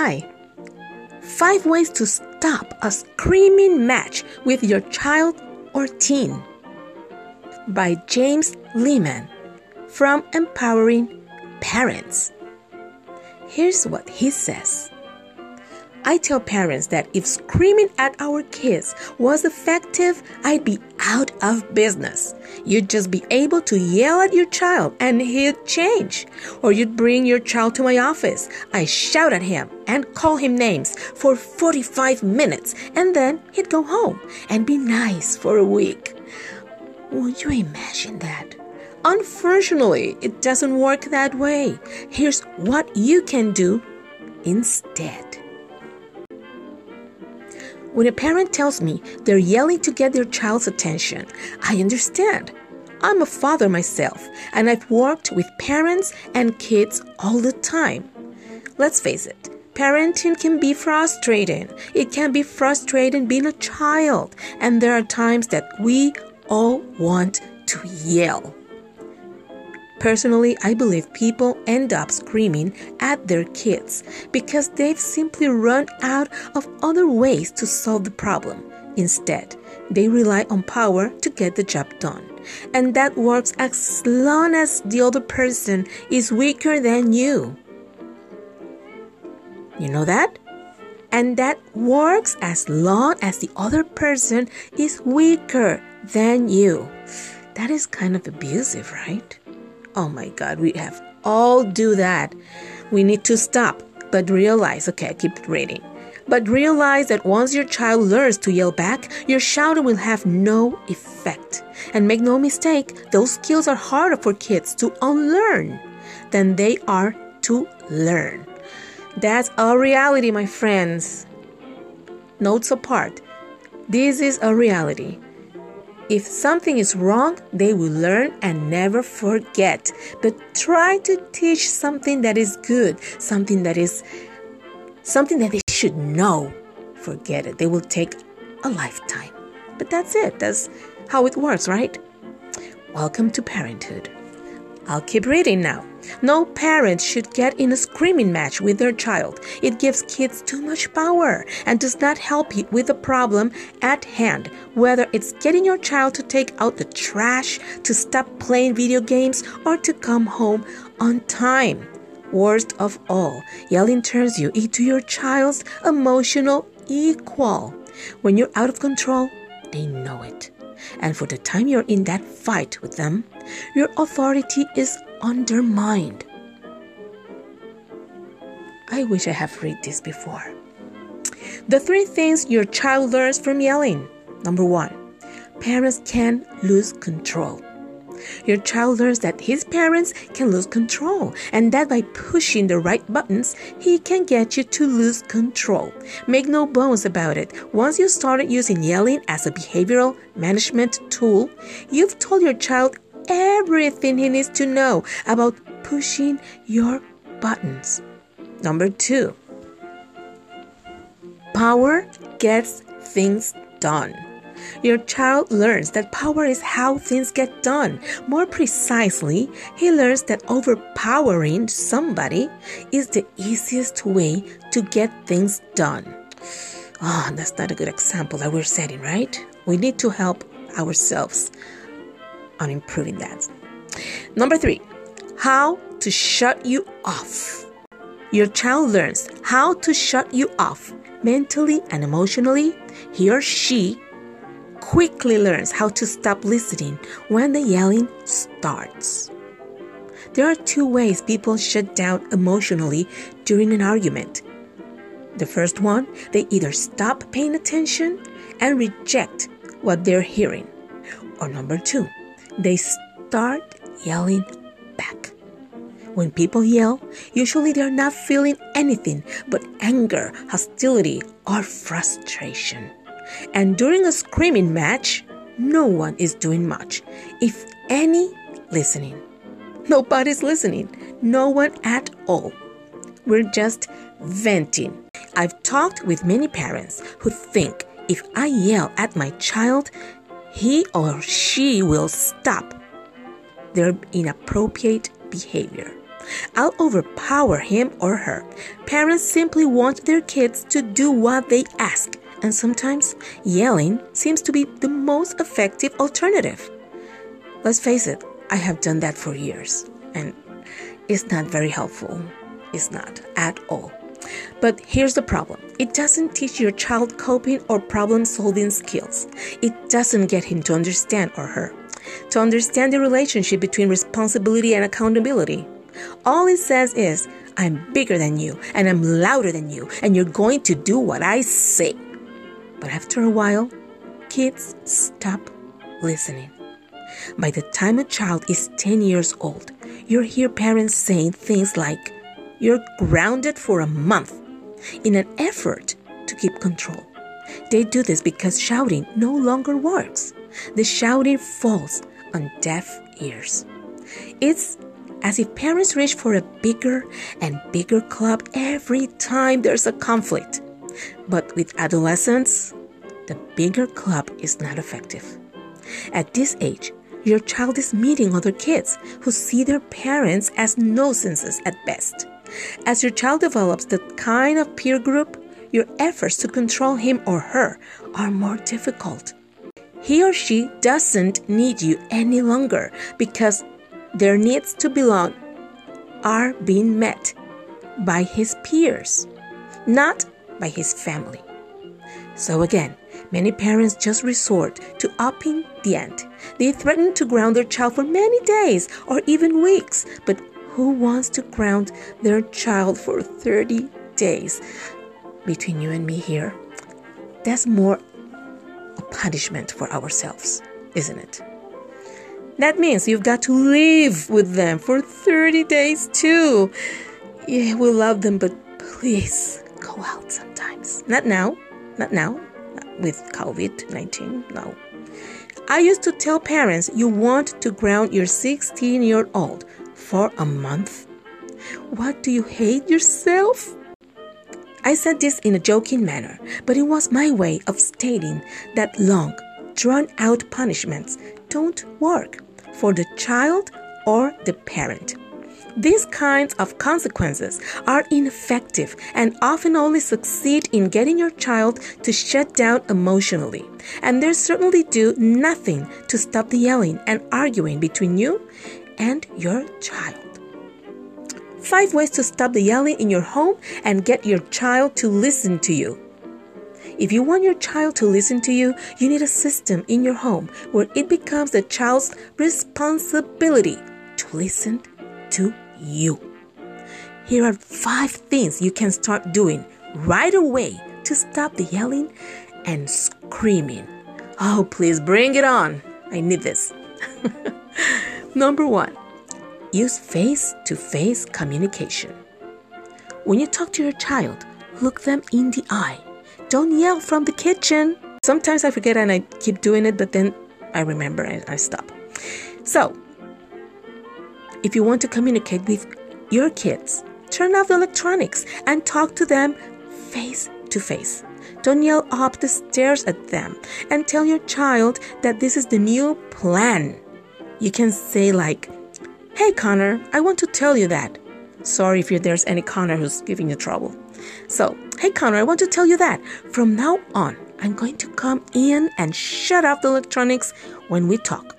Hi. Five ways to stop a screaming match with your child or teen by James Lehman from Empowering Parents. Here's what he says. I tell parents that if screaming at our kids was effective, I'd be out of business. You'd just be able to yell at your child and he'd change. Or you'd bring your child to my office. I shout at him and call him names for 45 minutes and then he'd go home and be nice for a week. Would you imagine that? Unfortunately, it doesn't work that way. Here's what you can do instead. When a parent tells me they're yelling to get their child's attention, I understand. I'm a father myself, and I've worked with parents and kids all the time. Let's face it, parenting can be frustrating. It can be frustrating being a child, and there are times that we all want to yell. Personally, I believe people end up screaming at their kids because they've simply run out of other ways to solve the problem. Instead, they rely on power to get the job done. And that works as long as the other person is weaker than you. You know that? And that works as long as the other person is weaker than you. That is kind of abusive, right? Oh my God, we have all do that. We need to stop, but realize, okay, keep reading. But realize that once your child learns to yell back, your shouting will have no effect. And make no mistake, those skills are harder for kids to unlearn than they are to learn. That's a reality, my friends. Notes apart. This is a reality. If something is wrong, they will learn and never forget. But try to teach something that is good, something that is something that they should know. Forget it. They will take a lifetime. But that's it. That's how it works, right? Welcome to parenthood. I'll keep reading now. No parent should get in a screaming match with their child. It gives kids too much power and does not help you with the problem at hand, whether it's getting your child to take out the trash, to stop playing video games, or to come home on time. Worst of all, yelling turns you into your child's emotional equal. When you're out of control, they know it. And for the time you're in that fight with them, your authority is undermined. I wish I have read this before. The three things your child learns from yelling. Number one, parents can lose control. Your child learns that his parents can lose control and that by pushing the right buttons, he can get you to lose control. Make no bones about it. Once you started using yelling as a behavioral management tool, you've told your child everything he needs to know about pushing your buttons. Number two, power gets things done. Your child learns that power is how things get done. More precisely, he learns that overpowering somebody is the easiest way to get things done. Oh, that's not a good example that we're setting, right? We need to help ourselves on improving that. Number three, how to shut you off. Your child learns how to shut you off mentally and emotionally. He or she quickly learns how to stop listening when the yelling starts. There are two ways people shut down emotionally during an argument. The first one, they either stop paying attention and reject what they're hearing. Or number two, they start yelling back. When people yell, usually they're not feeling anything but anger, hostility, or frustration. And during a screaming match, no one is doing much, if any, listening. Nobody's listening, no one at all. We're just venting. I've talked with many parents who think if I yell at my child, he or she will stop their inappropriate behavior. I'll overpower him or her. Parents simply want their kids to do what they ask, and sometimes yelling seems to be the most effective alternative. Let's face it, I have done that for years, and it's not very helpful. It's not at all. But here's the problem it doesn't teach your child coping or problem solving skills. It doesn't get him to understand or her, to understand the relationship between responsibility and accountability. All it says is, I'm bigger than you, and I'm louder than you, and you're going to do what I say. But after a while, kids stop listening. By the time a child is 10 years old, you hear parents saying things like, You're grounded for a month in an effort to keep control. They do this because shouting no longer works. The shouting falls on deaf ears. It's as if parents reach for a bigger and bigger club every time there's a conflict. But with adolescents, the bigger club is not effective. At this age, your child is meeting other kids who see their parents as nuisances at best. As your child develops that kind of peer group, your efforts to control him or her are more difficult. He or she doesn't need you any longer because their needs to belong are being met by his peers, not by his family. So again, many parents just resort to upping the ante. They threaten to ground their child for many days or even weeks, but who wants to ground their child for 30 days? Between you and me here, that's more a punishment for ourselves, isn't it? That means you've got to live with them for 30 days too. Yeah, we love them, but please go out sometimes. Not now, not now, with COVID 19, no. I used to tell parents you want to ground your 16 year old for a month. What do you hate yourself? I said this in a joking manner, but it was my way of stating that long, drawn out punishments don't work for the child or the parent. These kinds of consequences are ineffective and often only succeed in getting your child to shut down emotionally. And they certainly do nothing to stop the yelling and arguing between you and your child. Five ways to stop the yelling in your home and get your child to listen to you. If you want your child to listen to you, you need a system in your home where it becomes the child's responsibility to listen to you. Here are five things you can start doing right away to stop the yelling and screaming. Oh, please bring it on. I need this. Number one, use face to face communication. When you talk to your child, look them in the eye don't yell from the kitchen. Sometimes I forget and I keep doing it, but then I remember and I stop. So, if you want to communicate with your kids, turn off the electronics and talk to them face to face. Don't yell up the stairs at them and tell your child that this is the new plan. You can say, like, Hey Connor, I want to tell you that. Sorry if there's any Connor who's giving you trouble. So, hey Connor, I want to tell you that from now on, I'm going to come in and shut off the electronics when we talk.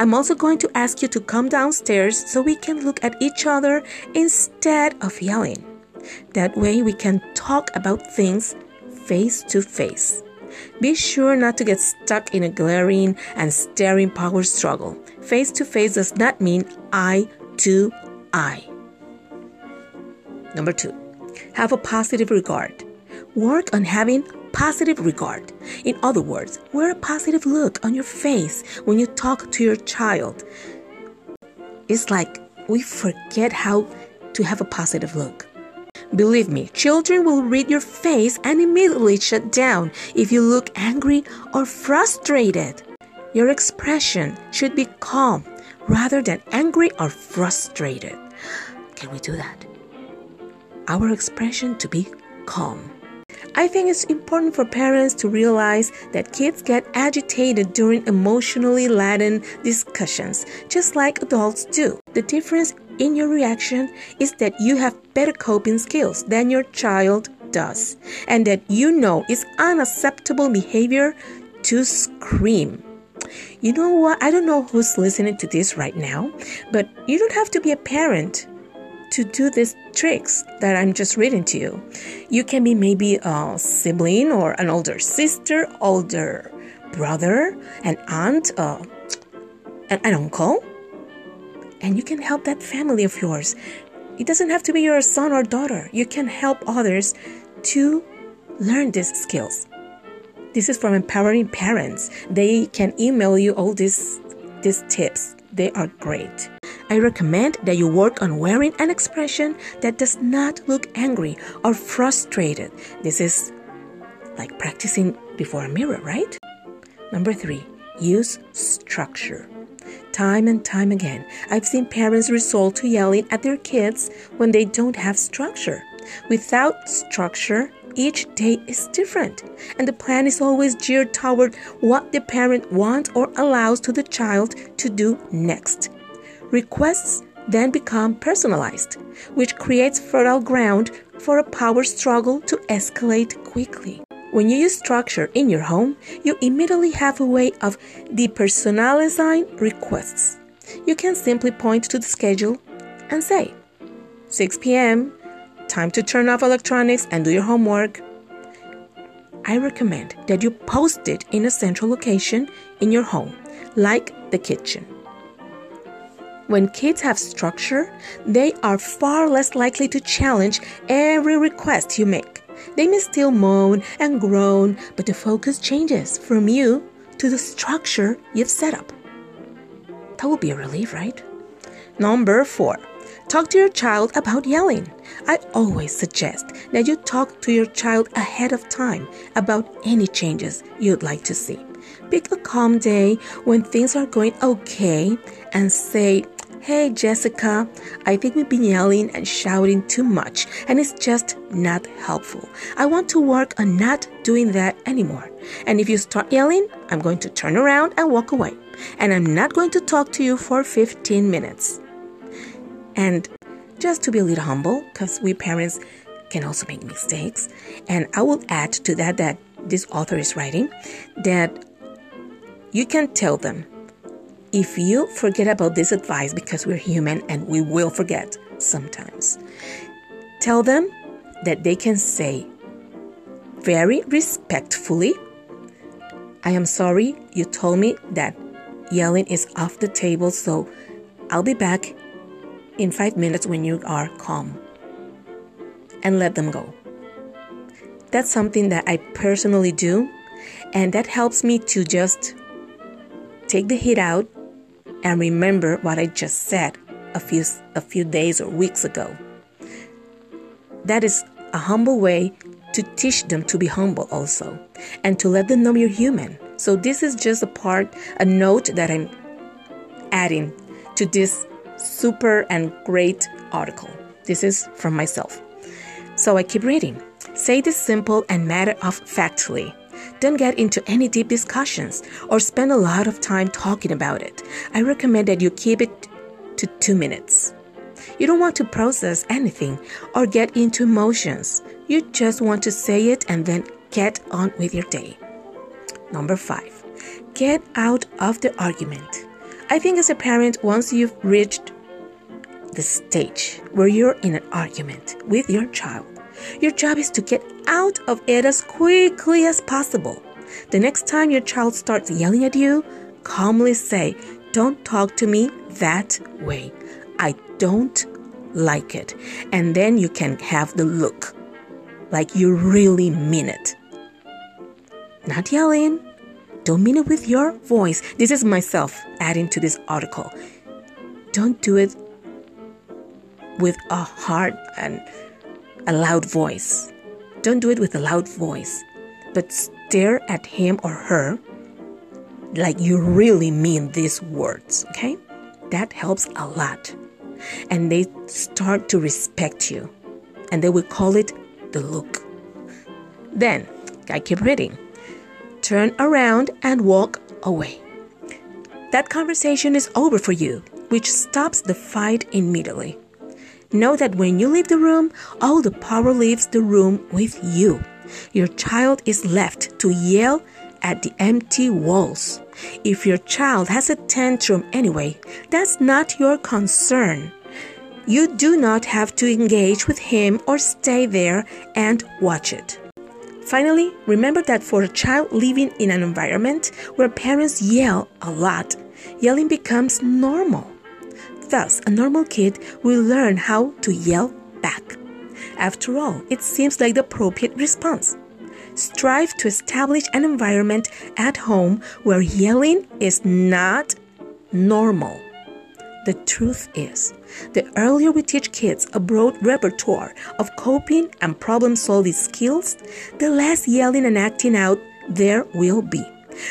I'm also going to ask you to come downstairs so we can look at each other instead of yelling. That way, we can talk about things face to face. Be sure not to get stuck in a glaring and staring power struggle. Face to face does not mean eye to eye. Number two, have a positive regard. Work on having positive regard. In other words, wear a positive look on your face when you talk to your child. It's like we forget how to have a positive look. Believe me, children will read your face and immediately shut down if you look angry or frustrated. Your expression should be calm rather than angry or frustrated. Can we do that? Our expression to be calm. I think it's important for parents to realize that kids get agitated during emotionally laden discussions, just like adults do. The difference in your reaction is that you have better coping skills than your child does, and that you know it's unacceptable behavior to scream. You know what? I don't know who's listening to this right now, but you don't have to be a parent to do these tricks that I'm just reading to you. You can be maybe a sibling or an older sister, older brother, an aunt, uh, an, an uncle, and you can help that family of yours. It doesn't have to be your son or daughter. You can help others to learn these skills. This is from empowering parents. They can email you all these these tips. They are great. I recommend that you work on wearing an expression that does not look angry or frustrated. This is like practicing before a mirror, right? Number three, use structure. Time and time again, I've seen parents resort to yelling at their kids when they don't have structure. Without structure, each day is different, and the plan is always geared toward what the parent wants or allows to the child to do next. Requests then become personalized, which creates fertile ground for a power struggle to escalate quickly. When you use structure in your home, you immediately have a way of depersonalizing requests. You can simply point to the schedule and say, 6 p.m., time to turn off electronics and do your homework. I recommend that you post it in a central location in your home, like the kitchen. When kids have structure, they are far less likely to challenge every request you make. They may still moan and groan, but the focus changes from you to the structure you've set up. That will be a relief, right? Number four, talk to your child about yelling. I always suggest that you talk to your child ahead of time about any changes you'd like to see. Pick a calm day when things are going okay and say, Hey Jessica, I think we've been yelling and shouting too much and it's just not helpful. I want to work on not doing that anymore. And if you start yelling, I'm going to turn around and walk away. And I'm not going to talk to you for 15 minutes. And just to be a little humble, because we parents can also make mistakes. And I will add to that that this author is writing that you can tell them if you forget about this advice because we're human and we will forget sometimes, tell them that they can say very respectfully, I am sorry you told me that yelling is off the table, so I'll be back in five minutes when you are calm. And let them go. That's something that I personally do, and that helps me to just take the heat out and remember what I just said a few, a few days or weeks ago. That is a humble way to teach them to be humble also and to let them know you're human. So, this is just a part, a note that I'm adding to this super and great article. This is from myself. So, I keep reading. Say this simple and matter of factly. Don't get into any deep discussions or spend a lot of time talking about it. I recommend that you keep it to two minutes. You don't want to process anything or get into emotions. You just want to say it and then get on with your day. Number five, get out of the argument. I think as a parent, once you've reached the stage where you're in an argument with your child, your job is to get out of it as quickly as possible. The next time your child starts yelling at you, calmly say, Don't talk to me that way. I don't like it. And then you can have the look like you really mean it. Not yelling. Don't mean it with your voice. This is myself adding to this article. Don't do it with a hard and a loud voice. Don't do it with a loud voice, but stare at him or her like you really mean these words, okay? That helps a lot. And they start to respect you. And they will call it the look. Then, I keep reading. Turn around and walk away. That conversation is over for you, which stops the fight immediately. Know that when you leave the room, all the power leaves the room with you. Your child is left to yell at the empty walls. If your child has a tantrum anyway, that's not your concern. You do not have to engage with him or stay there and watch it. Finally, remember that for a child living in an environment where parents yell a lot, yelling becomes normal. Thus, a normal kid will learn how to yell back. After all, it seems like the appropriate response. Strive to establish an environment at home where yelling is not normal. The truth is, the earlier we teach kids a broad repertoire of coping and problem solving skills, the less yelling and acting out there will be.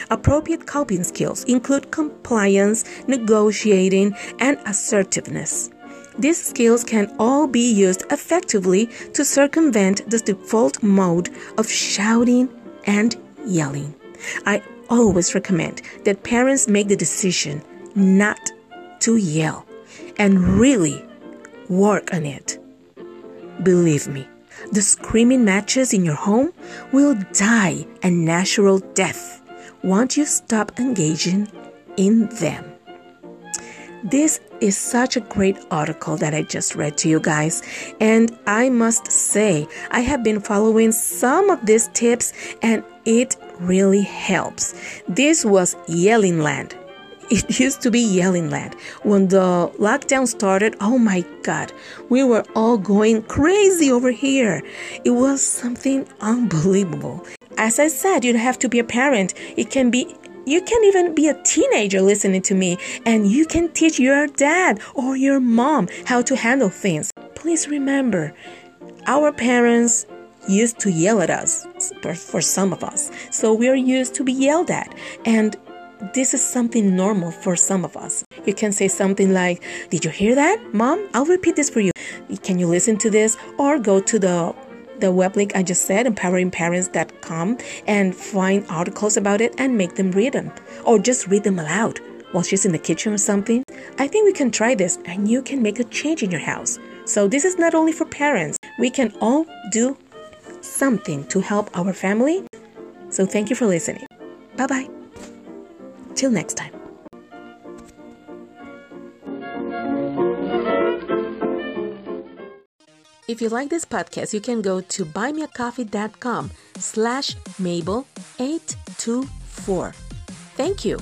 Appropriate coping skills include compliance, negotiating, and assertiveness. These skills can all be used effectively to circumvent the default mode of shouting and yelling. I always recommend that parents make the decision not to yell and really work on it. Believe me, the screaming matches in your home will die a natural death once you stop engaging in them. This is such a great article that I just read to you guys, and I must say, I have been following some of these tips and it really helps. This was Yelling Land. It used to be Yelling Land. When the lockdown started, oh my God, we were all going crazy over here. It was something unbelievable. As I said, you don't have to be a parent. It can be you can even be a teenager listening to me and you can teach your dad or your mom how to handle things. Please remember, our parents used to yell at us for, for some of us. So we are used to be yelled at. And this is something normal for some of us. You can say something like, Did you hear that? Mom, I'll repeat this for you. Can you listen to this? Or go to the the web link I just said, empoweringparents.com, and find articles about it and make them read them. Or just read them aloud while she's in the kitchen or something. I think we can try this and you can make a change in your house. So, this is not only for parents, we can all do something to help our family. So, thank you for listening. Bye bye. Till next time. If you like this podcast, you can go to buymeacoffee.com slash Mabel824. Thank you.